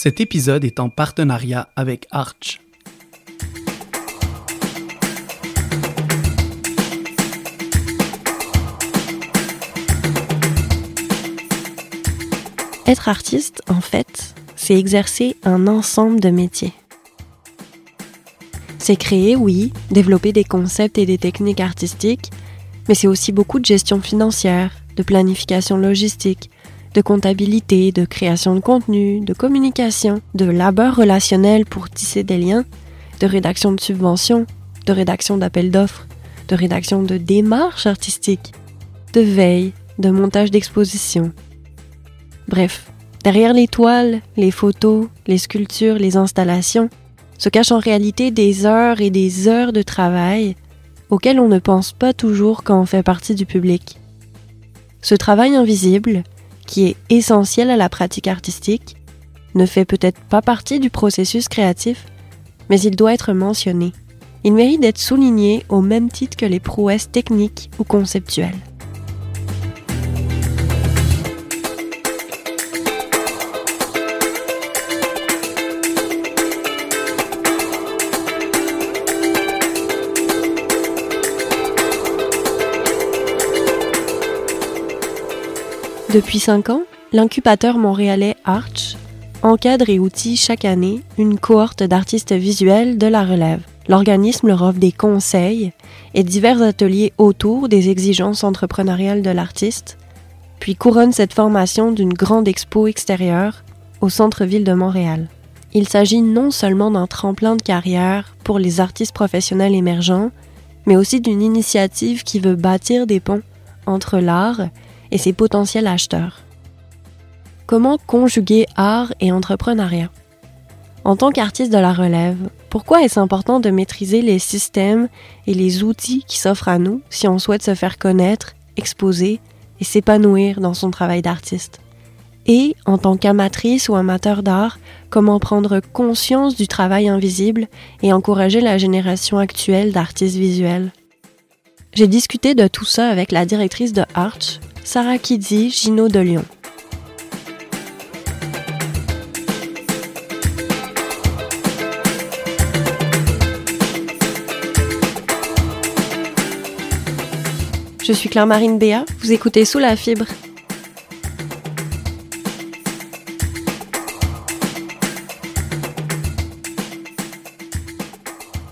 Cet épisode est en partenariat avec Arch. Être artiste, en fait, c'est exercer un ensemble de métiers. C'est créer, oui, développer des concepts et des techniques artistiques, mais c'est aussi beaucoup de gestion financière, de planification logistique, de comptabilité, de création de contenu, de communication, de labeur relationnel pour tisser des liens, de rédaction de subventions, de rédaction d'appels d'offres, de rédaction de démarches artistiques, de veille, de montage d'expositions. Bref, derrière les toiles, les photos, les sculptures, les installations, se cachent en réalité des heures et des heures de travail auxquelles on ne pense pas toujours quand on fait partie du public. Ce travail invisible, qui est essentiel à la pratique artistique, ne fait peut-être pas partie du processus créatif, mais il doit être mentionné. Il mérite d'être souligné au même titre que les prouesses techniques ou conceptuelles. Depuis 5 ans, l'incubateur montréalais Arch encadre et outille chaque année une cohorte d'artistes visuels de la relève. L'organisme leur offre des conseils et divers ateliers autour des exigences entrepreneuriales de l'artiste, puis couronne cette formation d'une grande expo extérieure au centre-ville de Montréal. Il s'agit non seulement d'un tremplin de carrière pour les artistes professionnels émergents, mais aussi d'une initiative qui veut bâtir des ponts entre l'art et ses potentiels acheteurs. Comment conjuguer art et entrepreneuriat? En tant qu'artiste de la relève, pourquoi est-ce important de maîtriser les systèmes et les outils qui s'offrent à nous si on souhaite se faire connaître, exposer et s'épanouir dans son travail d'artiste? Et, en tant qu'amatrice ou amateur d'art, comment prendre conscience du travail invisible et encourager la génération actuelle d'artistes visuels? J'ai discuté de tout ça avec la directrice de Arch, Sarah Kidzi, Gino de Lyon. Je suis Claire-Marine Béat, vous écoutez Sous la fibre.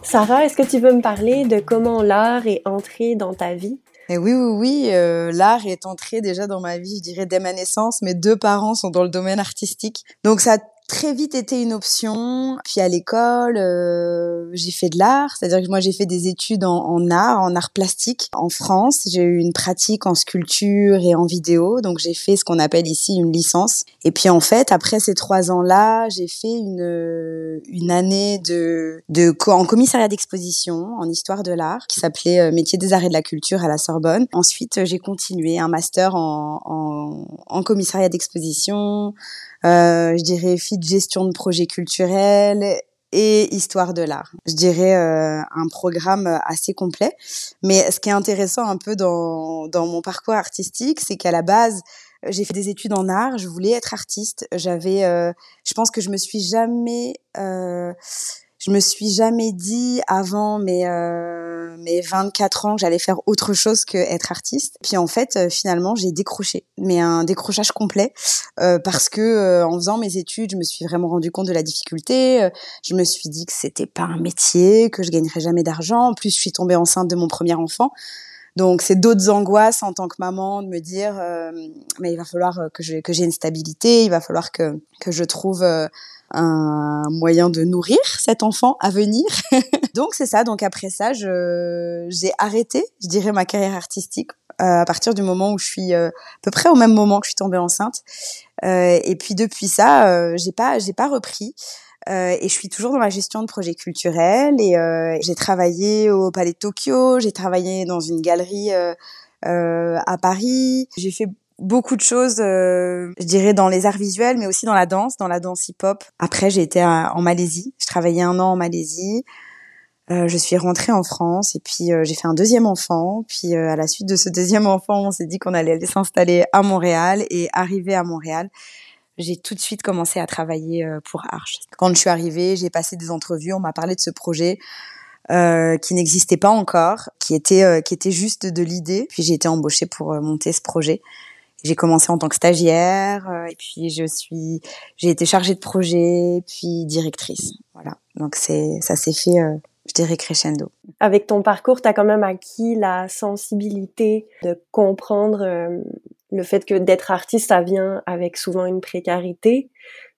Sarah, est-ce que tu veux me parler de comment l'art est entré dans ta vie? Et oui, oui, oui, euh, l'art est entré déjà dans ma vie, je dirais, dès ma naissance. Mes deux parents sont dans le domaine artistique. Donc ça très vite été une option. Puis à l'école, euh, j'ai fait de l'art, c'est-à-dire que moi j'ai fait des études en, en, art, en art plastique en France. J'ai eu une pratique en sculpture et en vidéo, donc j'ai fait ce qu'on appelle ici une licence. Et puis en fait, après ces trois ans-là, j'ai fait une une année de de en commissariat d'exposition en histoire de l'art qui s'appelait euh, métier des arts et de la culture à la Sorbonne. Ensuite, j'ai continué un master en, en, en commissariat d'exposition euh, je dirais de gestion de projets culturels et histoire de l'art. Je dirais euh, un programme assez complet. Mais ce qui est intéressant un peu dans, dans mon parcours artistique, c'est qu'à la base, j'ai fait des études en art, je voulais être artiste. J'avais, euh, je pense que je me suis jamais euh, je me suis jamais dit avant mes euh, mes 24 ans que j'allais faire autre chose que être artiste. Puis en fait, euh, finalement, j'ai décroché, mais un décrochage complet euh, parce que en faisant mes études, je me suis vraiment rendu compte de la difficulté. Je me suis dit que c'était pas un métier, que je gagnerais jamais d'argent. En plus, je suis tombée enceinte de mon premier enfant. Donc c'est d'autres angoisses en tant que maman de me dire mais il va falloir que j'ai que j'ai une stabilité, il va falloir que que je trouve un moyen de nourrir cet enfant à venir. donc c'est ça. Donc après ça, j'ai arrêté, je dirais, ma carrière artistique euh, à partir du moment où je suis euh, à peu près au même moment que je suis tombée enceinte. Euh, et puis depuis ça, euh, j'ai pas j'ai pas repris. Euh, et je suis toujours dans la gestion de projets culturels et j'ai travaillé au Palais de Tokyo, j'ai travaillé dans une galerie à Paris, j'ai fait beaucoup de choses, euh, je dirais, dans les arts visuels, mais aussi dans la danse, dans la danse hip-hop. Après, j'ai été en Malaisie. Je travaillais un an en Malaisie. Euh, je suis rentrée en France et puis euh, j'ai fait un deuxième enfant. Puis à la suite de ce deuxième enfant, on s'est dit qu'on allait aller s'installer à Montréal et arriver à Montréal. j'ai tout de suite commencé à travailler pour Arch. Quand je suis arrivée, j'ai passé des entrevues, on m'a parlé de ce projet. Euh, qui n'existait pas encore, qui était euh, qui était juste de l'idée. Puis j'ai été embauchée pour euh, monter ce projet. J'ai commencé en tant que stagiaire et puis je suis j'ai été chargée de projet puis directrice. Voilà. Donc c'est ça s'est fait je dirais crescendo. Avec ton parcours, tu as quand même acquis la sensibilité de comprendre le fait que d'être artiste, ça vient avec souvent une précarité.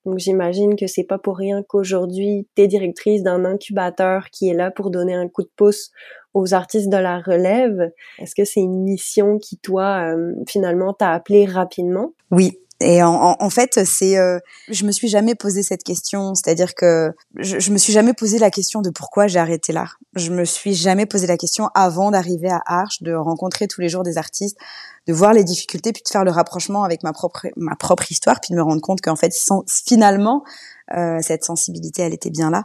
Donc j'imagine que c'est pas pour rien qu'aujourd'hui tu es directrice d'un incubateur qui est là pour donner un coup de pouce aux artistes de la relève. Est-ce que c'est une mission qui toi euh, finalement t'a appelé rapidement? Oui, et en, en, fait, c'est, euh, je me suis jamais posé cette question. C'est-à-dire que je, je me suis jamais posé la question de pourquoi j'ai arrêté l'art. Je me suis jamais posé la question avant d'arriver à Arche, de rencontrer tous les jours des artistes, de voir les difficultés, puis de faire le rapprochement avec ma propre ma propre histoire, puis de me rendre compte qu'en fait, finalement, euh, cette sensibilité, elle était bien là.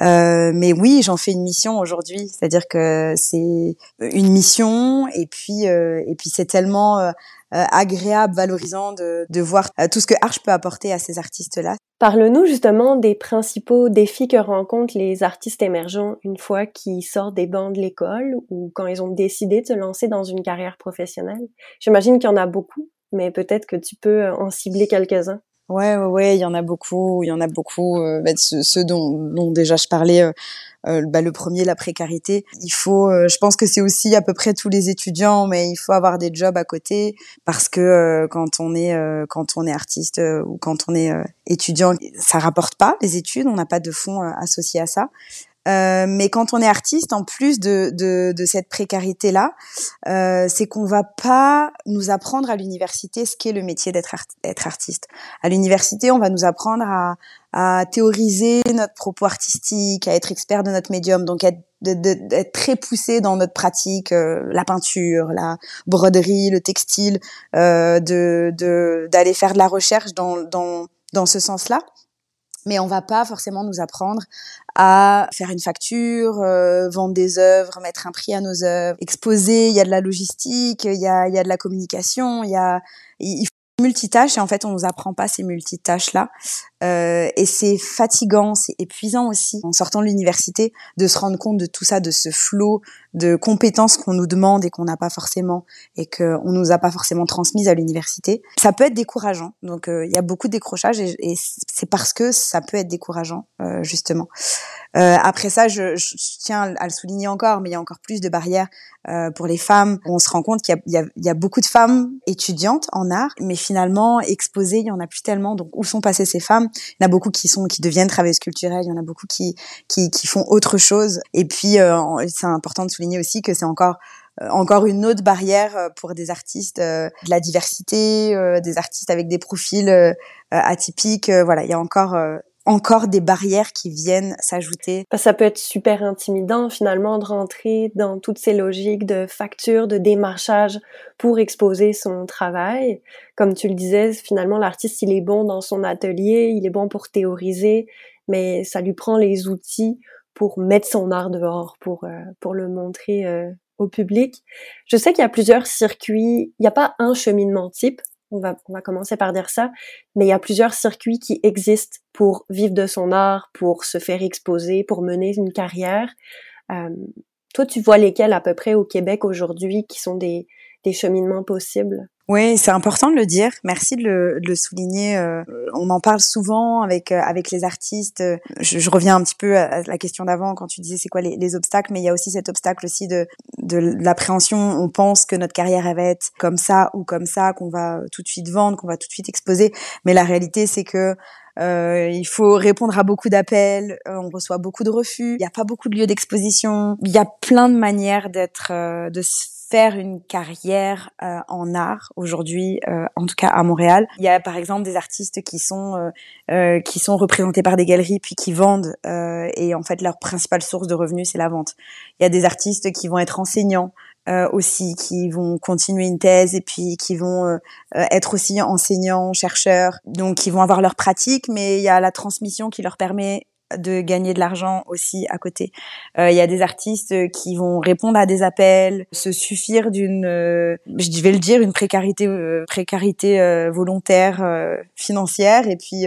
Euh, mais oui, j'en fais une mission aujourd'hui, c'est-à-dire que c'est une mission, et puis euh, et puis c'est tellement euh, agréable, valorisant de, de voir tout ce que Arch peut apporter à ces artistes-là. Parle-nous justement des principaux défis que rencontrent les artistes émergents une fois qu'ils sortent des bancs de l'école ou quand ils ont décidé de se lancer dans une carrière professionnelle. J'imagine qu'il y en a beaucoup, mais peut-être que tu peux en cibler quelques-uns. Ouais, ouais, ouais, il y en a beaucoup, il y en a beaucoup. Euh, bah, ceux, dont, dont, déjà je parlais, euh, euh, bah, le premier, la précarité. Il faut, euh, je pense que c'est aussi à peu près tous les étudiants, mais il faut avoir des jobs à côté parce que quand on est quand on est artiste ou quand on est étudiant, ça rapporte pas les études, on n'a pas de fonds associés à ça. Euh, mais quand on est artiste, en plus de, de, de cette précarité-là, euh, c'est qu'on va pas nous apprendre à l'université ce qu'est le métier d'être artiste. À l'université, on va nous apprendre à, à théoriser notre propos artistique, à être expert de notre médium, donc être d'être très poussé dans notre pratique, euh, la peinture, la broderie, le textile, euh, de d'aller faire de la recherche dans dans dans ce sens-là mais on va pas forcément nous apprendre à faire une facture, euh, vendre des œuvres, mettre un prix à nos œuvres, exposer. Il y a de la logistique, il y a, il y a de la communication, il y a, il multitâches et en fait on nous apprend pas ces multitâches là euh, et c'est fatigant c'est épuisant aussi en sortant de l'université de se rendre compte de tout ça de ce flot de compétences qu'on nous demande et qu'on n'a pas forcément et qu'on nous a pas forcément transmises à l'université ça peut être décourageant donc euh, il y a beaucoup de décrochage et, et c'est parce que ça peut être décourageant euh, justement euh, après ça, je, je, tiens à le souligner encore, mais il y a encore plus de barrières euh, pour les femmes. On se rend compte qu'il y, y, y a, beaucoup de femmes étudiantes en art, mais finalement exposées, il y en a plus tellement. Donc où sont passées ces femmes? Il y en a beaucoup qui sont qui deviennent travailleuses culturelles. Il y en a beaucoup qui qui, qui font autre chose. Et puis euh, c'est important de souligner aussi que c'est encore euh, encore une autre barrière pour des artistes de la diversité, des artistes avec des profils atypiques. voilà, il y a encore encore des barrières qui viennent s'ajouter. Ça peut être super intimidant finalement de rentrer dans toutes ces logiques de facture, de démarchage pour exposer son travail. Comme tu le disais, finalement l'artiste il est bon dans son atelier, il est bon pour théoriser, mais ça lui prend les outils pour mettre son art dehors, pour euh, pour le montrer euh, au public. Je sais qu'il y a plusieurs circuits, il n'y a pas un cheminement type on va, on va commencer par dire ça, mais il y a plusieurs circuits qui existent pour vivre de son art, pour se faire exposer, pour mener une carrière. Euh, toi, tu vois lesquels à peu près au Québec aujourd'hui qui sont des, des cheminements possibles? Oui, c'est important de le dire. Merci de le, de le souligner. Euh, on en parle souvent avec euh, avec les artistes. Je, je, reviens un petit peu à la question d'avant quand tu disais c'est quoi les, les, obstacles, mais il y a aussi cet obstacle aussi de de l'appréhension. On pense que notre carrière elle va être comme ça ou comme ça, qu'on va tout de suite vendre, qu'on va tout de suite exposer. Mais la réalité c'est que euh, il faut répondre à beaucoup d'appels, euh, on reçoit beaucoup de refus, il n'y a pas beaucoup de lieux d'exposition, il y a plein de manières d'être, euh, de une carrière euh, en art aujourd'hui, euh, en tout cas à Montréal. Il y a par exemple des artistes qui sont euh, qui sont représentés par des galeries puis qui vendent et en fait leur principale source de revenus c'est la vente. Il y a des artistes qui vont être enseignants. aussi qui vont continuer une thèse et puis qui vont être aussi enseignants, chercheurs, donc qui vont avoir leur pratique, mais il y a la transmission qui leur permet de gagner de l'argent aussi à côté. Il y a des artistes qui vont répondre à des appels, se suffire d'une, je vais le dire, une précarité, précarité volontaire financière, et puis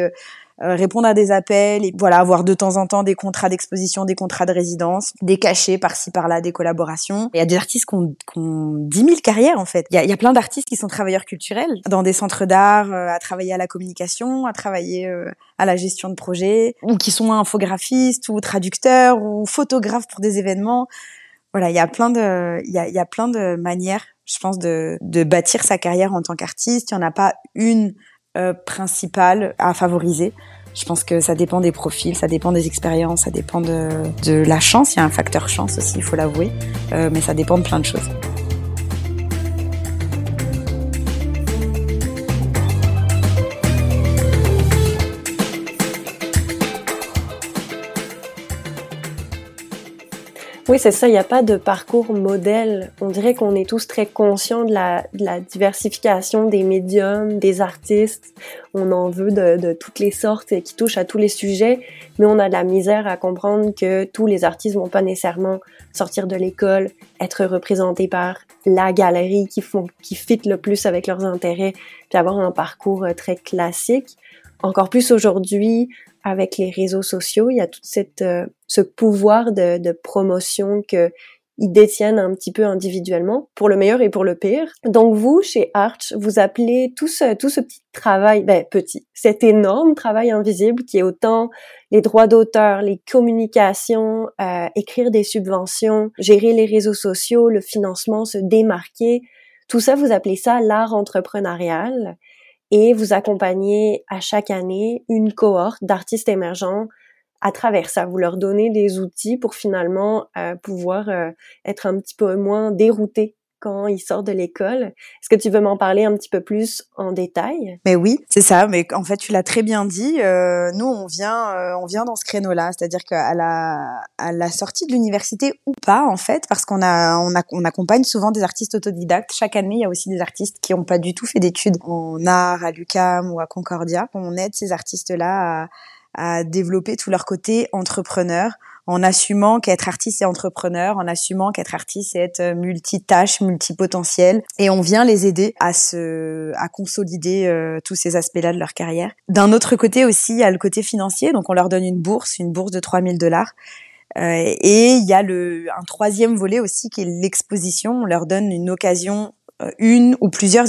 euh, répondre à des appels et voilà avoir de temps en temps des contrats d'exposition, des contrats de résidence, des cachets par-ci par-là, des collaborations. Il y a des artistes qui ont, qui ont 10 000 carrières en fait. Il y a, il y a plein d'artistes qui sont travailleurs culturels dans des centres d'art, euh, à travailler à la communication, à travailler euh, à la gestion de projets, ou qui sont infographistes ou traducteurs ou photographes pour des événements. Voilà, il y a plein de, il y a, il y a plein de manières, je pense, de, de bâtir sa carrière en tant qu'artiste. Il n'y en a pas une euh, principal à favoriser. Je pense que ça dépend des profils, ça dépend des expériences, ça dépend de, la chance. Il y a un facteur chance aussi, il faut l'avouer, euh, mais ça dépend de plein de choses. Oui, c'est ça, il n'y a pas de parcours modèle. On dirait qu'on est tous très conscients de la, diversification des médiums, des artistes. On en veut de, de, toutes les sortes et qui touchent à tous les sujets, mais on a de la misère à comprendre que tous les artistes vont pas nécessairement sortir de l'école, être représentés par la galerie qui font, qui fit le plus avec leurs intérêts, puis avoir un parcours euh, très classique. Encore plus aujourd'hui, avec les réseaux sociaux, il y a tout cette, euh, ce pouvoir de, de promotion que ils détiennent un petit peu individuellement, pour le meilleur et pour le pire. Donc vous, chez Arch, vous appelez tout ce, tout ce petit travail, ben petit, cet énorme travail invisible qui est autant les droits d'auteur, les communications, euh, écrire des subventions, gérer les réseaux sociaux, le financement, se démarquer, tout ça, vous appelez ça l'art entrepreneurial et vous accompagnez à chaque année une cohorte d'artistes émergents à travers ça. Vous leur donnez des outils pour finalement euh, pouvoir euh, être un petit peu moins déroutés quand ils sortent de l'école. Est-ce que tu veux m'en parler un petit peu plus en détail? Mais oui, c'est ça. Mais en fait, tu l'as très bien dit. Euh, nous, on vient, euh, on vient dans ce créneau-là, c'est-à-dire qu'à la, à la sortie de l'université ou pas, en fait, parce qu'on a, on, a, on accompagne souvent des artistes autodidactes. Chaque année, il y a aussi des artistes qui n'ont pas du tout fait d'études en art à l'UCAM ou à Concordia. On aide ces artistes-là à, à développer tout leur côté entrepreneur en assumant qu'être artiste c'est entrepreneur, en assumant qu'être artiste c'est être multitâche, multipotentiel, et on vient les aider à se, à consolider euh, tous ces aspects-là de leur carrière. D'un autre côté aussi, il y a le côté financier, donc on leur donne une bourse, une bourse de 3000 dollars. Euh, et il y a le, un troisième volet aussi qui est l'exposition. On leur donne une occasion, euh, une ou plusieurs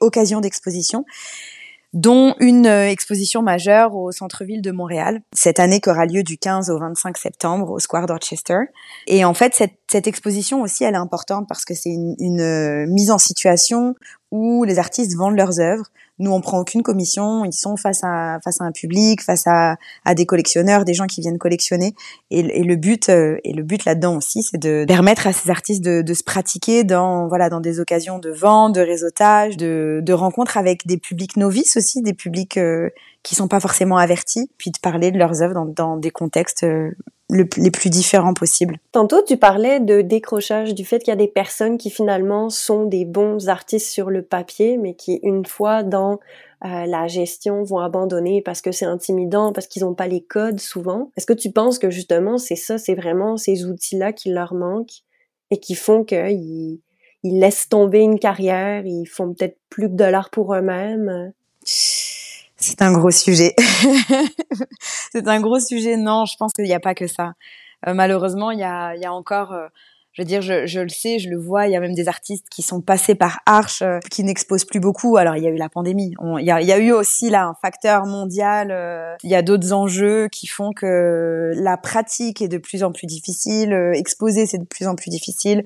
occasions d'exposition dont une euh, exposition majeure au centre-ville de Montréal, cette année qui aura lieu du 15 au 25 septembre au Square Dorchester. Et en fait, cette, exposition aussi, elle est importante parce que c'est une, une, euh, mise en situation où les artistes vendent leurs œuvres. Nous, on prend aucune commission. Ils sont face à face à un public, face à, à des collectionneurs, des gens qui viennent collectionner. Et, le but euh, et le but là-dedans aussi, c'est de permettre à ces artistes de, de, se pratiquer dans voilà dans des occasions de vente, de réseautage, de, de rencontres avec des publics novices aussi, des publics euh, qui sont pas forcément avertis, puis de parler de leurs œuvres dans, dans des contextes euh, les plus différents possibles. Tantôt, tu parlais de décrochage, du fait qu'il y a des personnes qui finalement sont des bons artistes sur le papier, mais qui, une fois dans euh, la gestion, vont abandonner parce que c'est intimidant, parce qu'ils n'ont pas les codes souvent. Est-ce que tu penses que justement, c'est ça, c'est vraiment ces outils-là qui leur manquent et qui font qu'ils ils laissent tomber une carrière, ils font peut-être plus de dollars pour eux-mêmes? C'est un gros sujet. c'est un gros sujet. Non, je pense qu'il n'y a pas que ça. Euh, malheureusement, il y a, y a encore euh, je veux dire, je, je, le sais, je le vois. Il y a même des artistes qui sont passés par Arche, euh, qui n'exposent plus beaucoup. Alors, il y a eu la pandémie. il, y a, il, y a, eu aussi là un facteur mondial. Euh, il y a d'autres enjeux qui font que la pratique est de plus en plus difficile. Euh, exposer, c'est de plus en plus difficile.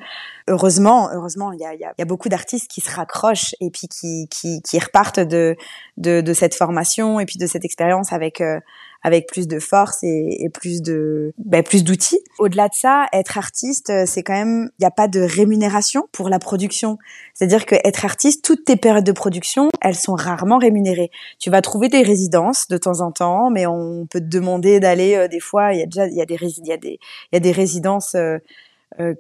Heureusement, heureusement, il y a, il y a, beaucoup d'artistes qui se raccrochent et puis qui, qui, qui repartent de, de, de, cette formation et puis de cette expérience avec avec plus de force et, et plus de ben, plus d'outils. Au-delà de ça, être artiste, euh, c'est quand même il n'y a pas de rémunération pour la production. C'est-à-dire que être artiste, toutes tes périodes de production, elles sont rarement rémunérées. Tu vas trouver des résidences de temps en temps, mais on peut te demander d'aller euh, des fois. Il y a déjà il y a des il y a des il y a des résidences euh,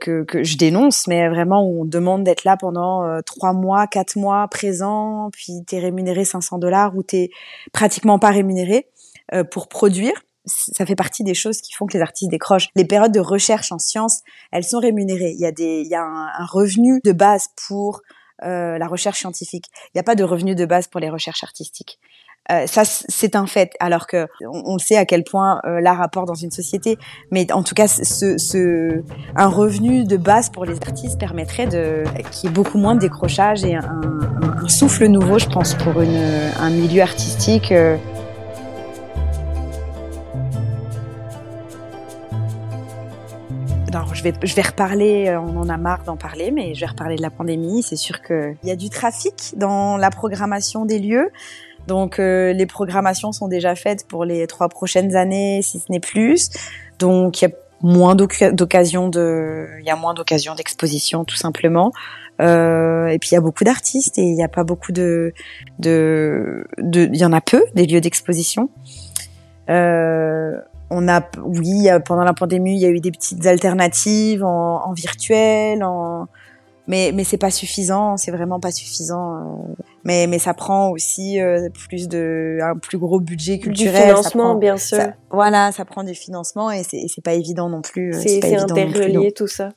que, que je dénonce, mais vraiment où on demande d'être là pendant trois mois, quatre mois présent, puis t'es rémunéré 500 dollars ou t'es pratiquement pas rémunéré. Euh, pour produire. ça fait partie des choses qui font que les artistes décrochent. Les périodes de recherche en sciences, elles sont rémunérées. Il y a des, il y a un, revenu de base pour euh, la recherche scientifique. Il n'y a pas de revenu de base pour les recherches artistiques. Euh, ça, c'est un fait. Alors que on, sait à quel point euh, l'art apporte dans une société, mais en tout cas, ce, ce, un revenu de base pour les artistes permettrait de qu'il y ait beaucoup moins de décrochage et un, souffle nouveau, je pense, pour une, un milieu artistique. Je vais, je vais reparler, on en a marre d'en parler, mais je vais reparler de la pandémie. C'est sûr qu'il y a du trafic dans la programmation des lieux. Donc euh, les programmations sont déjà faites pour les trois prochaines années, si ce n'est plus. Donc il y a moins d'occasions de, il y a moins d'occasions d'exposition tout simplement. Euh, et puis il y a beaucoup d'artistes et il n'y a pas beaucoup de, de, il y en a peu des lieux d'exposition. Euh, on a, oui, pendant la pandémie, il y a eu des petites alternatives en, en virtuel, en, mais mais c'est pas suffisant, c'est vraiment pas suffisant. Euh. mais mais ça prend aussi euh, plus de un plus gros budget culturel. Du financement, bien sûr. voilà, ça prend du financement et c'est c'est pas évident non plus. Euh, c'est interrelié tout ça.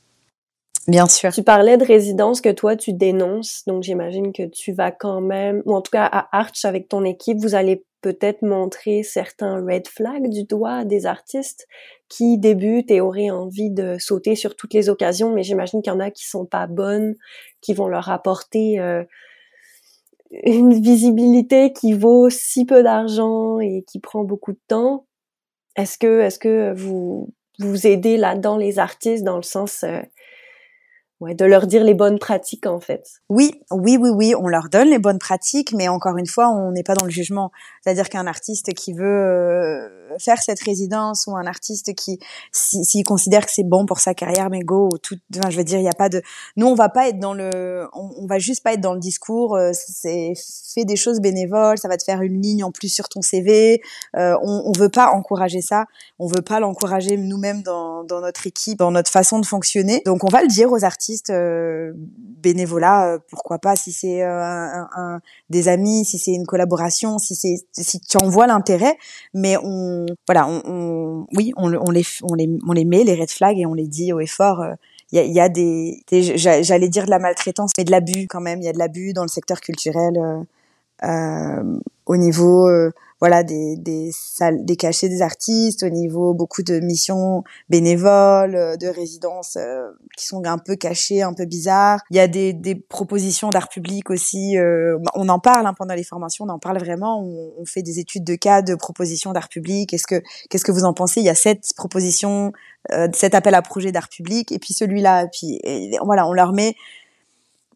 Bien sûr. Tu parlais de résidence que toi tu dénonces, donc j'imagine que tu vas quand même, ou en tout cas à Arch avec ton équipe, vous allez peut-être montrer certains red flags du doigt des artistes qui débutent et auraient envie de sauter sur toutes les occasions, mais j'imagine qu'il y en a qui sont pas bonnes, qui vont leur apporter euh, une visibilité qui vaut si peu d'argent et qui prend beaucoup de temps. Est-ce que, est-ce que vous vous aidez là-dedans les artistes dans le sens euh, de leur dire les bonnes pratiques en fait? Oui, oui, oui, oui, on leur donne les bonnes pratiques, mais encore une fois, on n'est pas dans le jugement. C'est-à-dire qu'un artiste qui veut euh, faire cette résidence ou un artiste qui, s'il considère que c'est bon pour sa carrière, mais go, tout, enfin, je veux dire, il n'y a pas de, nous, on va pas être dans le, on, va juste pas être dans le discours. Euh, c'est fais des choses bénévoles, ça va te faire une ligne en plus sur ton CV. Euh, on, on veut pas encourager ça. On veut pas l'encourager nous-mêmes dans, dans notre équipe, dans notre façon de fonctionner. Donc, on va le dire aux artistes euh, bénévolat, euh, pourquoi pas si c'est euh, un, des amis, si c'est une collaboration, si c'est si tu en vois l'intérêt, mais on voilà, on, oui, on, on, les on les on les met les red flags et on les dit au effort. Il y a, y a, des, j'allais dire de la maltraitance, mais de l'abus quand même. Il y a de l'abus dans le secteur culturel euh, au niveau voilà des des salles des cachets des artistes au niveau beaucoup de missions bénévoles euh, de résidences euh, qui sont un peu cachées un peu bizarres. Il y a des des propositions d'art public aussi euh, on en parle hein, pendant les formations on en parle vraiment. On, on, fait des études de cas de propositions d'art public. Qu'est-ce que qu'est-ce que vous en pensez? Il y a sept propositions euh, cet appel à projet d'art public et puis celui-là puis voilà on leur met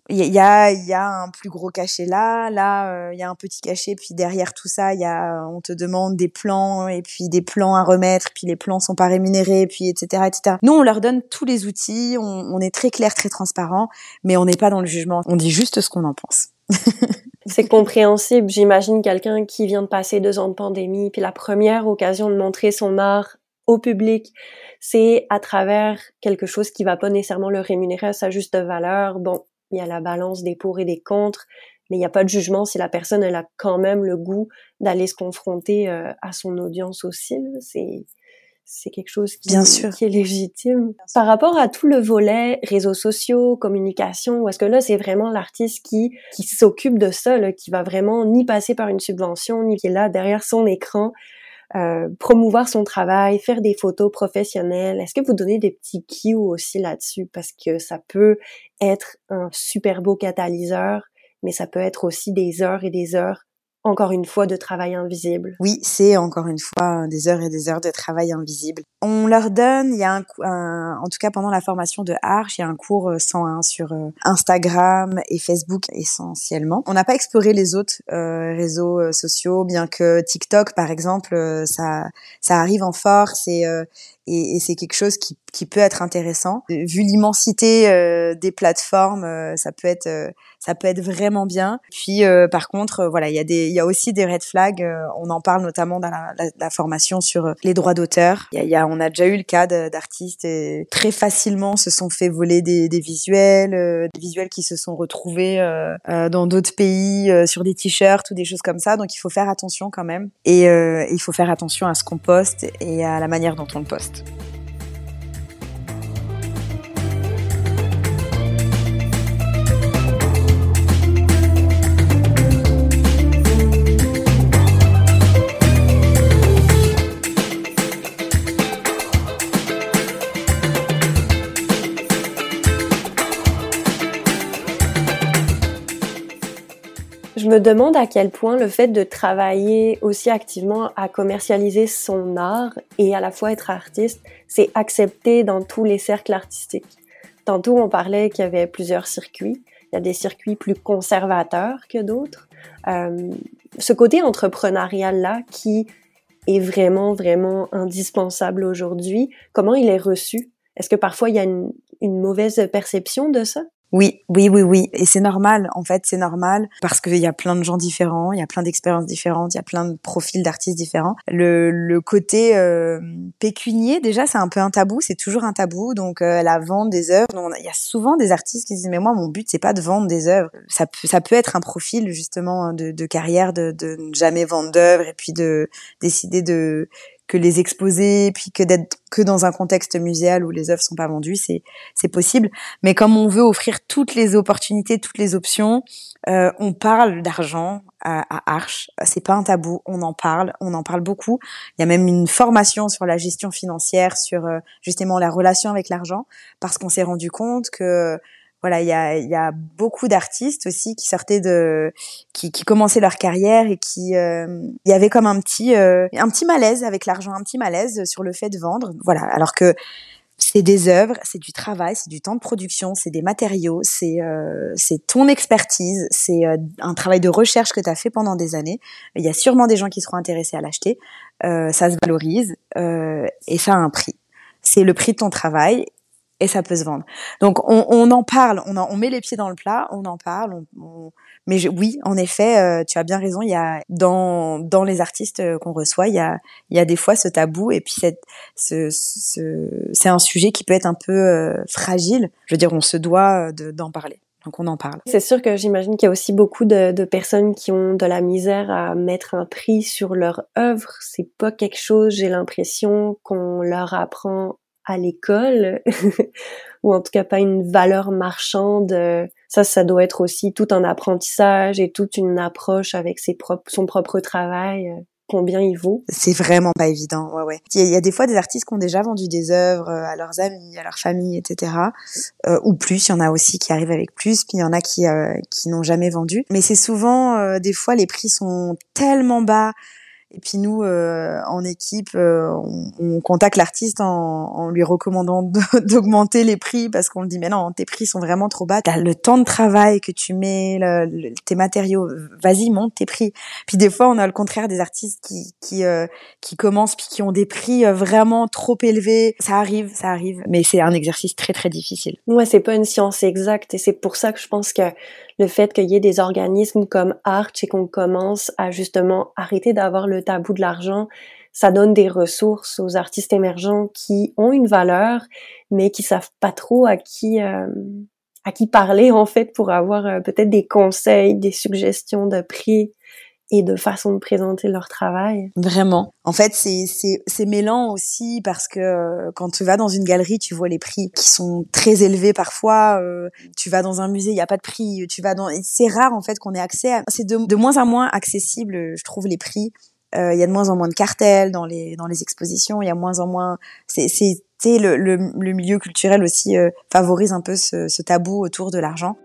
il y a, y a un plus gros cachet là, là euh, il y a un petit cachet, puis derrière tout ça, il y a, on te demande des plans et puis des plans à remettre, puis les plans sont pas rémunérés, puis etc. etc. Nous, on leur donne tous les outils, on, on est très clair, très transparent, mais on n'est pas dans le jugement, on dit juste ce qu'on en pense. C'est compréhensible. J'imagine quelqu'un qui vient de passer deux ans de pandémie, puis la première occasion de montrer son art au public, c'est à travers quelque chose qui va pas nécessairement le rémunérer à sa juste valeur. Bon, il y a la balance des pour et des contre, mais il n'y a pas de jugement si la personne elle a quand même le goût d'aller se confronter euh, à son audience aussi. C'est c'est quelque chose qui, Bien sûr. qui est légitime. Par rapport à tout le volet réseaux sociaux, communication, est-ce que là c'est vraiment l'artiste qui qui s'occupe de ça, là, qui va vraiment ni passer par une subvention, ni qui est là derrière son écran euh, promouvoir son travail, faire des photos professionnelles. Est-ce que vous donnez des petits cues aussi là-dessus? Parce que ça peut être un super beau catalyseur, mais ça peut être aussi des heures et des heures encore une fois de travail invisible. Oui, c'est encore une fois des heures et des heures de travail invisible. On leur donne, il y a un, en tout cas pendant la formation de Arch, il y a un cours 101 euh, sur euh, Instagram et Facebook essentiellement. On n'a pas exploré les autres euh, réseaux sociaux, bien que TikTok par exemple, ça ça arrive en force et et, et c'est quelque chose qui, qui peut être intéressant. Vu l'immensité euh, des plateformes, euh, ça peut être euh, ça peut être vraiment bien. Puis par contre, voilà, il y a des il y a aussi des red flags. on en parle notamment dans la, la, formation sur les droits d'auteur. Il y a, on a déjà eu le cas d'artistes très facilement se sont fait voler des, des visuels, des visuels qui se sont retrouvés dans d'autres pays sur des t-shirts ou des choses comme ça. Donc il faut faire attention quand même et il faut faire attention à ce qu'on poste et à la manière dont on le poste. Je me demande à quel point le fait de travailler aussi activement à commercialiser son art et à la fois être artiste, c'est accepté dans tous les cercles artistiques. Tantôt, on parlait qu'il y avait plusieurs circuits. Il y a des circuits plus conservateurs que d'autres. Euh, ce côté entrepreneurial-là qui est vraiment, vraiment indispensable aujourd'hui, comment il est reçu? Est-ce que parfois il y a une, une mauvaise perception de ça? Oui, oui, oui, oui. Et c'est normal, en fait, c'est normal parce qu'il y a plein de gens différents, il y a plein d'expériences différentes, il y a plein de profils d'artistes différents. Le, le côté euh, pécunier, déjà, c'est un peu un tabou, c'est toujours un tabou. Donc, euh, la vente des œuvres, il y a souvent des artistes qui disent, mais moi, mon but, c'est pas de vendre des œuvres. Ça peut, ça peut être un profil, justement, de, de carrière, de, de ne jamais vendre d'œuvres et puis de décider de que les exposer, puis que d'être que dans un contexte muséal où les œuvres sont pas vendues, c'est c'est possible. Mais comme on veut offrir toutes les opportunités, toutes les options, euh, on parle d'argent à, à Arche. C'est pas un tabou, on en parle, on en parle beaucoup. Il y a même une formation sur la gestion financière, sur euh, justement la relation avec l'argent, parce qu'on s'est rendu compte que voilà, il y a, y a beaucoup d'artistes aussi qui sortaient de, qui, qui commençaient leur carrière et qui, euh, il y avait comme un petit, euh, un petit malaise avec l'argent, un petit malaise sur le fait de vendre. Voilà, alors que c'est des œuvres, c'est du travail, c'est du temps de production, c'est des matériaux, c'est euh, c'est ton expertise, c'est euh, un travail de recherche que tu as fait pendant des années. Il y a sûrement des gens qui seront intéressés à l'acheter. Euh, ça se valorise et ça a un prix. C'est le prix de ton travail et ça peut se vendre. Donc on, on en parle, on, on met les pieds dans le plat, on en parle. On, mais oui, en effet, euh, tu as bien raison. Il y a dans dans les artistes euh, qu'on reçoit, il y a il y a des fois ce tabou et puis cette ce, ce c'est un sujet qui peut être un peu euh, fragile. Je veux dire, on se doit d'en parler. Donc on en parle. C'est sûr que j'imagine qu'il y a aussi beaucoup de, de, personnes qui ont de la misère à mettre un prix sur leur œuvre. C'est pas quelque chose, j'ai l'impression, qu'on leur apprend à l'école, ou en tout cas pas une valeur marchande. Ça, ça doit être aussi tout un apprentissage et toute une approche avec ses propres, son propre travail euh, combien il vaut C'est vraiment pas évident, ouais, ouais. Il y, a des fois des artistes qui ont déjà vendu des œuvres euh, à leurs amis, à leur famille, etc. Euh, ou plus, il y en a aussi qui arrivent avec plus, puis il y en a qui, qui n'ont jamais vendu. Mais c'est souvent, des fois, les prix sont tellement bas, et puis nous, euh, en équipe, euh, on, on, contacte l'artiste en, en, lui recommandant d'augmenter les prix parce qu'on le dit mais non, tes prix sont vraiment trop bas. T'as le temps de travail que tu mets, le, tes matériaux, vas-y monte tes prix. Puis des fois, on a le contraire des artistes qui qui euh, qui commencent puis qui ont des prix euh, vraiment trop élevés. Ça arrive, ça arrive, mais c'est un exercice très très difficile. Ouais, c'est pas une science exacte et c'est pour ça que je pense que le fait qu'il y ait des organismes comme Arch et qu'on commence à justement arrêter d'avoir le tabou de l'argent, ça donne des ressources aux artistes émergents qui ont une valeur, mais qui savent pas trop à qui euh, à qui parler en fait pour avoir euh, peut-être des conseils, des suggestions de prix et de façon de présenter leur travail. Vraiment. En fait, c'est c'est c'est mêlant aussi parce que euh, quand tu vas dans une galerie, tu vois les prix qui sont très élevés parfois. Euh, tu vas dans un musée, il y a pas de prix. Tu vas dans, c'est rare en fait qu'on ait accès. À... C'est de, de moins en moins accessible, je trouve, les prix. Euh, il y a de moins en moins de cartels dans les dans les expositions. Il y a moins en moins. C'est c'est le, le, le milieu culturel aussi favorise un peu ce, ce tabou autour de l'argent.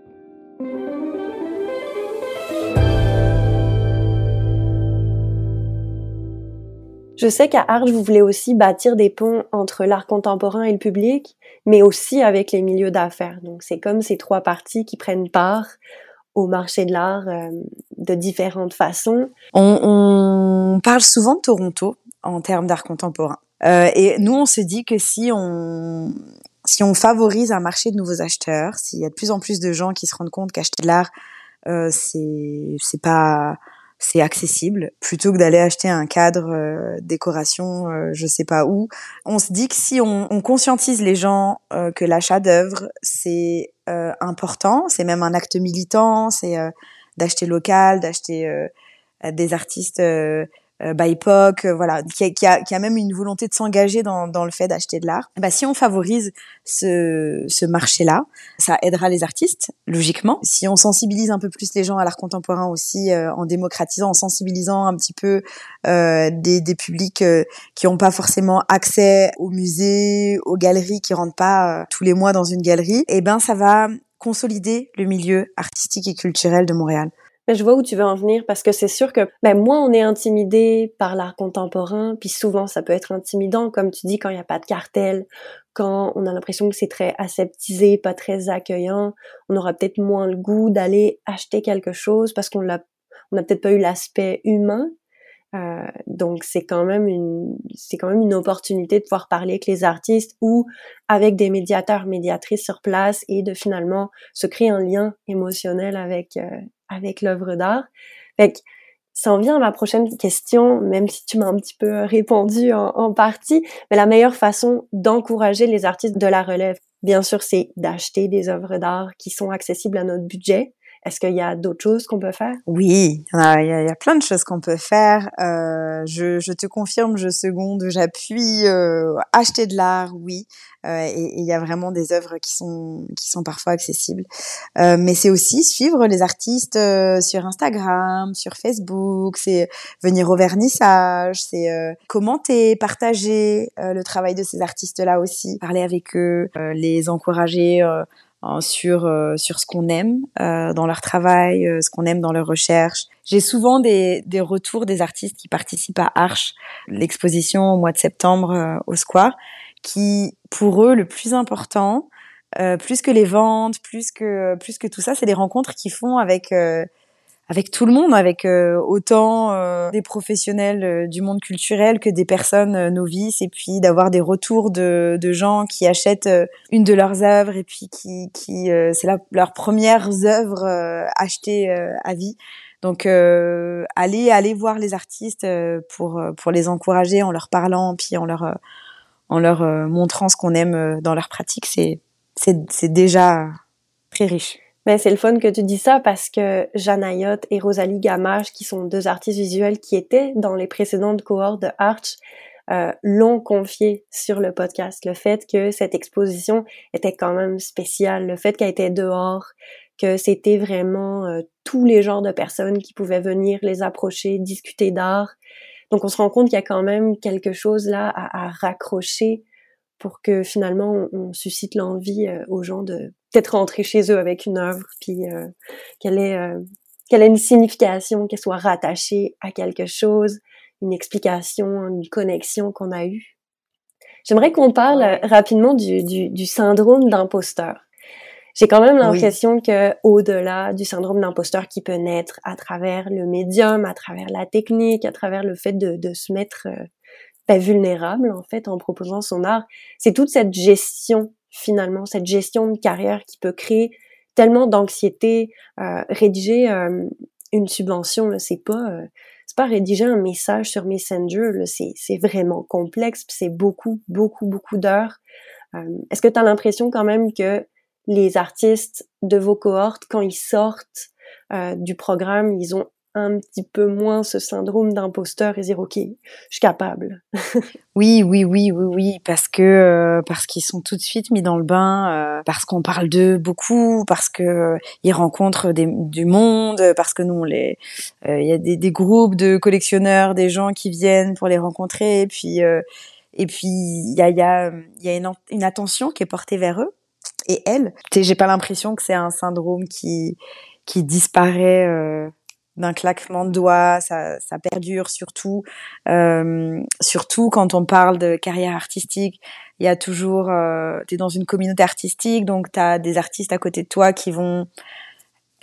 Je sais qu'à Arches, vous voulez aussi bâtir des ponts entre l'art contemporain et le public, mais aussi avec les milieux d'affaires. Donc c'est comme ces trois parties qui prennent part au marché de l'art euh, de différentes façons. On, on, parle souvent de Toronto en termes d'art contemporain. et nous, on se dit que si on si on favorise un marché de nouveaux acheteurs, s'il y a de plus en plus de gens qui se rendent compte qu'acheter de l'art, euh, c'est pas c'est accessible. Plutôt que d'aller acheter un cadre euh, décoration euh, je sais pas où on se dit que si on, on conscientise les gens euh, que l'achat d'œuvres c'est important c'est même un acte militant c'est d'acheter local d'acheter des artistes euh, BIPOC, euh, voilà, qui a, qui, a, qui a, même une volonté de s'engager dans, dans le fait d'acheter de l'art. Bah, si on favorise ce, ce marché-là, ça aidera les artistes, logiquement. Si on sensibilise un peu plus les gens à l'art contemporain aussi, euh, en démocratisant, en sensibilisant un petit peu euh, des, des publics euh, qui n'ont pas forcément accès aux musées, aux galeries, qui rentrent pas tous les mois dans une galerie, eh ben ça va consolider le milieu artistique et culturel de Montréal. Mais je vois où tu veux en venir parce que c'est sûr que ben, moins on est intimidé par l'art contemporain, puis souvent ça peut être intimidant, comme tu dis, quand il n'y a pas de cartel, quand on a l'impression que c'est très aseptisé, pas très accueillant, on aura peut-être moins le goût d'aller acheter quelque chose parce qu'on l'a on n'a peut-être pas eu l'aspect humain. Euh, donc c'est quand même une c'est quand même une opportunité de pouvoir parler avec les artistes ou avec des médiateurs médiatrices sur place et de finalement se créer un lien émotionnel avec euh, avec l'œuvre d'art. Fait que ça en vient à ma prochaine question, même si tu m'as un petit peu répondu en, en partie, mais la meilleure façon d'encourager les artistes de la relève, bien sûr, c'est d'acheter des œuvres d'art qui sont accessibles à notre budget, est-ce qu'il y a d'autres choses qu'on peut faire? Oui, il y, a, plein de choses qu'on peut faire. Euh, je, je, te confirme, je seconde, j'appuie. Euh, acheter de l'art, oui. Euh, et il y a vraiment des œuvres qui sont qui sont parfois accessibles. Euh, mais c'est aussi suivre les artistes euh, sur Instagram, sur Facebook. C'est venir au vernissage, c'est euh, commenter, partager le travail de ces artistes-là aussi, parler avec eux, les encourager Hein, sur euh, sur ce qu'on aime euh, dans leur travail, euh, ce qu'on aime dans leur recherche. J'ai souvent des, des retours des artistes qui participent à Arche, l'exposition au mois de septembre au Square, qui pour eux le plus important, plus que les ventes, plus que plus que tout ça, c'est des rencontres qu'ils font avec avec tout le monde, avec euh, autant euh, des professionnels euh, du monde culturel que des personnes novices, et puis d'avoir des retours de, de, gens qui achètent une de leurs œuvres et puis qui, qui c'est leurs premières œuvres achetées à vie. Donc allez aller voir les artistes pour pour les encourager en leur parlant, puis en leur en leur montrant ce qu'on aime dans leur pratique, c'est c'est déjà très riche. Mais c'est le fun que tu dis ça parce que Jeanne Ayotte et Rosalie Gamache, qui sont deux artistes visuels qui étaient dans les précédentes cohortes de Arch, euh, l'ont confié sur le podcast. Le fait que cette exposition était quand même spéciale, le fait qu'elle était dehors, que c'était vraiment euh, tous les genres de personnes qui pouvaient venir les approcher, discuter d'art. Donc on se rend compte qu'il y a quand même quelque chose là à raccrocher pour que finalement on, suscite l'envie euh, aux gens de peut-être rentrer chez eux avec une œuvre, puis euh, qu'elle ait euh, qu'elle ait une signification, qu'elle soit rattachée à quelque chose, une explication, une connexion qu'on a eue. J'aimerais qu'on parle rapidement du, du, du syndrome d'imposteur. J'ai quand même l'impression que au-delà du syndrome d'imposteur qui peut naître à travers le médium, à travers la technique, à travers le fait de, de se mettre pas vulnérable en fait en proposant son art. C'est toute cette gestion finalement, cette gestion de carrière qui peut créer tellement d'anxiété. Euh, rédiger euh, une subvention, là, c'est pas euh, c'est pas rédiger un message sur Messenger, là, c'est, c'est vraiment complexe, c'est beaucoup, beaucoup, beaucoup d'heures. est-ce que tu as l'impression quand même que les artistes de vos cohortes, quand ils sortent du programme, ils ont un petit peu moins ce syndrome d'imposteur et dire ok, je suis capable. oui, oui, oui, oui, oui, parce que euh, parce qu'ils sont tout de suite mis dans le bain, euh, parce qu'on parle d'eux beaucoup, parce que euh, ils rencontrent des, du monde, parce que nous on les, il y a des, des, groupes de collectionneurs, des gens qui viennent pour les rencontrer, et puis et puis il y a il y a y a une, une attention qui est portée vers eux et elles. J'ai pas l'impression que c'est un syndrome qui qui disparaît d'un claquement de doigts, ça, perdure surtout, euh, surtout quand on parle de carrière artistique. Il y a toujours, euh, tu es dans une communauté artistique, donc tu as des artistes à côté de toi qui vont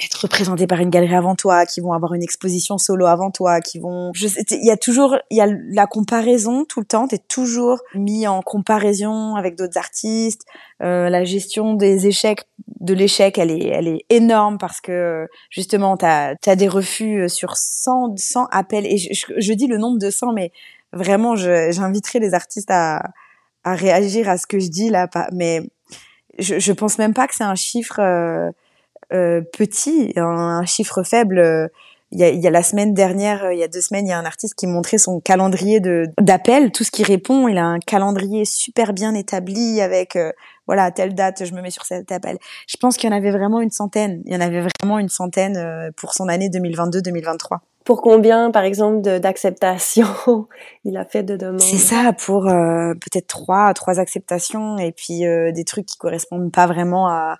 être représentés par une galerie avant toi, qui vont avoir une exposition solo avant toi, qui vont, il y a toujours, il y a la comparaison tout le temps, t'es toujours mis en comparaison avec d'autres artistes. Euh, la gestion des échecs, de l'échec, elle est, elle est énorme parce que justement, t'as, as des refus sur 100, 100 appels. Et je, je, dis le nombre de 100, mais vraiment, j'inviterai les artistes à, à réagir à ce que je dis là. Mais je, je pense même pas que c'est un chiffre. Euh, euh, petit, un, chiffre faible. Euh, il y, a, il y a, la semaine dernière, euh, il y a deux semaines, il y a un artiste qui montrait son calendrier de d'appels, tout ce qui répond. Il a un calendrier super bien établi avec voilà à telle date, je me mets sur cet appel. Je pense qu'il y en avait vraiment une centaine. Il y en avait vraiment une centaine pour son année 2022-2023. Pour combien, par exemple, d'acceptations il a fait de demandes? C'est ça, pour peut-être trois, trois acceptations et puis des trucs qui correspondent pas vraiment à,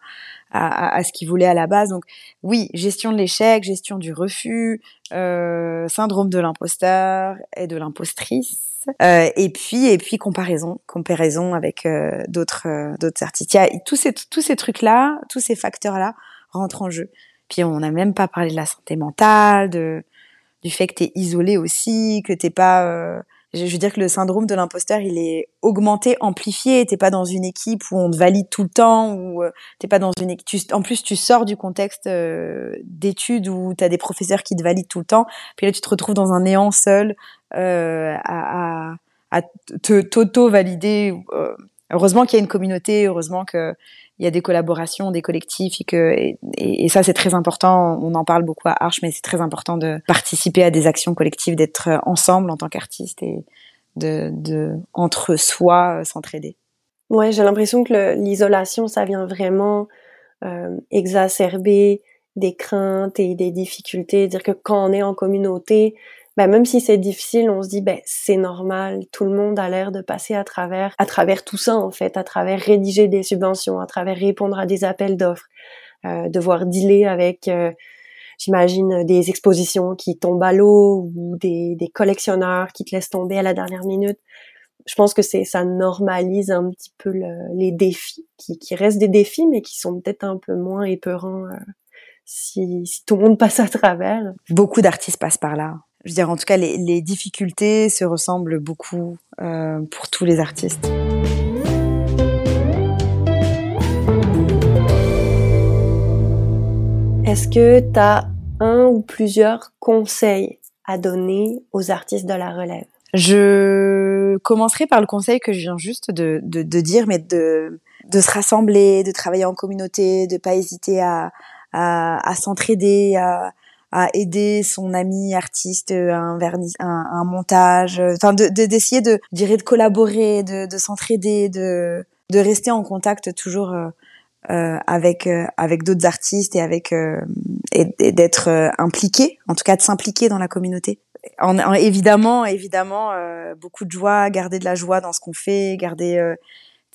à, à, ce qu'il voulait à la base. Donc oui, gestion de l'échec, gestion du refus, euh, syndrome de l'imposteur et de l'impostrice. Euh, et puis et puis comparaison, comparaison avec euh, d'autres euh, d'autres artistes. Il tous ces tous ces trucs là, tous ces facteurs là rentrent en jeu. Puis on n'a même pas parlé de la santé mentale, de du fait que t'es isolé aussi, que t'es pas euh, je veux dire que le syndrome de l'imposteur, il est augmenté, amplifié. T'es pas dans une équipe où on te valide tout le temps, ou euh, t'es pas dans une tu, en plus tu sors du contexte euh, d'études où t'as des professeurs qui te valident tout le temps. Puis là, tu te retrouves dans un néant seul euh, à, à, à te t'auto valider. Euh, heureusement qu'il y a une communauté, heureusement que il y a des collaborations, des collectifs et que et, ça c'est très important. On en parle beaucoup à Arche, mais c'est très important de participer à des actions collectives, d'être ensemble en tant qu'artiste et de, de entre soi euh, s'entraider. Ouais, j'ai l'impression que l'isolation ça vient vraiment euh, exacerber des craintes et des difficultés. Dire que quand on est en communauté, ben, même si c'est difficile, on se dit ben c'est normal, tout le monde a l'air de passer à travers à travers tout ça en fait, à travers rédiger des subventions, à travers répondre à des appels d'offres, euh, devoir dealer avec euh, j'imagine des expositions qui tombent à l'eau ou des, des collectionneurs qui te laissent tomber à la dernière minute. Je pense que c'est ça normalise un petit peu les défis qui, qui restent des défis mais qui sont peut-être un peu moins épeurants euh, si, si tout le monde passe à travers. Beaucoup d'artistes passent par là je veux dire, en tout cas, les, les difficultés se ressemblent beaucoup euh, pour tous les artistes. Est-ce que tu as un ou plusieurs conseils à donner aux artistes de la relève? Je commencerai par le conseil que je viens juste de, de, de dire, mais de, de se rassembler, de travailler en communauté, de pas hésiter à, à, à s'entraider, à, à aider son ami artiste à un, vernis, un, un montage, euh, enfin de d'essayer de, de, de collaborer, de, de s'entraider, de de rester en contact toujours euh, euh avec euh, avec d'autres artistes et avec et, d'être impliqué, en tout cas de s'impliquer dans la communauté. En, en, évidemment, évidemment, beaucoup de joie, garder de la joie dans ce qu'on fait, garder euh,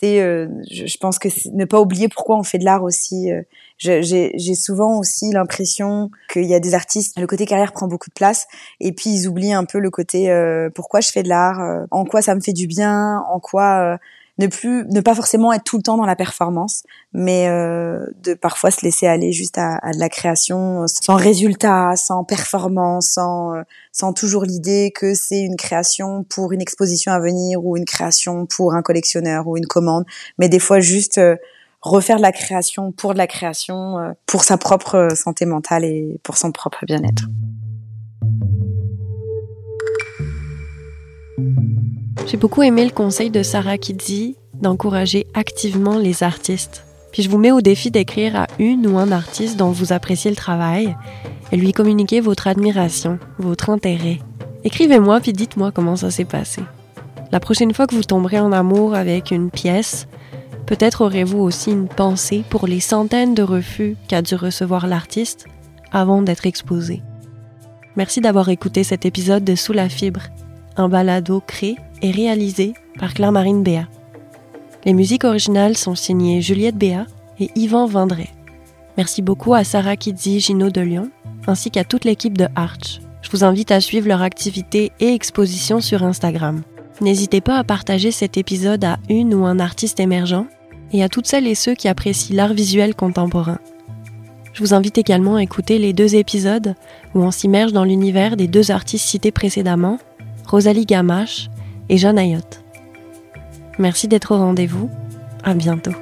je, je, pense que ne pas oublier pourquoi on fait de l'art aussi. Euh, j'ai souvent aussi l'impression qu'il y a des artistes, le côté carrière prend beaucoup de place, et puis ils oublient un peu le côté euh, pourquoi je fais de l'art, euh, en quoi ça me fait du bien, en quoi ne plus ne pas forcément être tout le temps dans la performance mais euh, de parfois se laisser aller juste à, à, de la création sans résultat sans performance sans euh, sans toujours l'idée que c'est une création pour une exposition à venir ou une création pour un collectionneur ou une commande mais des fois juste euh, refaire de la création pour de la création euh, pour sa propre santé mentale et pour son propre bien-être J'ai beaucoup aimé le conseil de Sarah qui dit d'encourager activement les artistes. Puis je vous mets au défi d'écrire à une ou un artiste dont vous appréciez le travail et lui communiquer votre admiration, votre intérêt. Écrivez-moi puis dites-moi comment ça s'est passé. La prochaine fois que vous tomberez en amour avec une pièce, peut-être aurez-vous aussi une pensée pour les centaines de refus qu'a dû recevoir l'artiste avant d'être exposé. Merci d'avoir écouté cet épisode de Sous la fibre, un balado créé et réalisé par Claire-Marine Béat. Les musiques originales sont signées Juliette Béat et Yvan Vendray. Merci beaucoup à Sarah Kidzi Gino de Lyon, ainsi qu'à toute l'équipe de Arch. Je vous invite à suivre leur activité et exposition sur Instagram. N'hésitez pas à partager cet épisode à une ou un artiste émergent et à toutes celles et ceux qui apprécient l'art visuel contemporain. Je vous invite également à écouter les deux épisodes où on s'immerge dans l'univers des deux artistes cités précédemment, Rosalie Gamache et Jeanne Ayotte. Merci d'être au rendez-vous. À bientôt.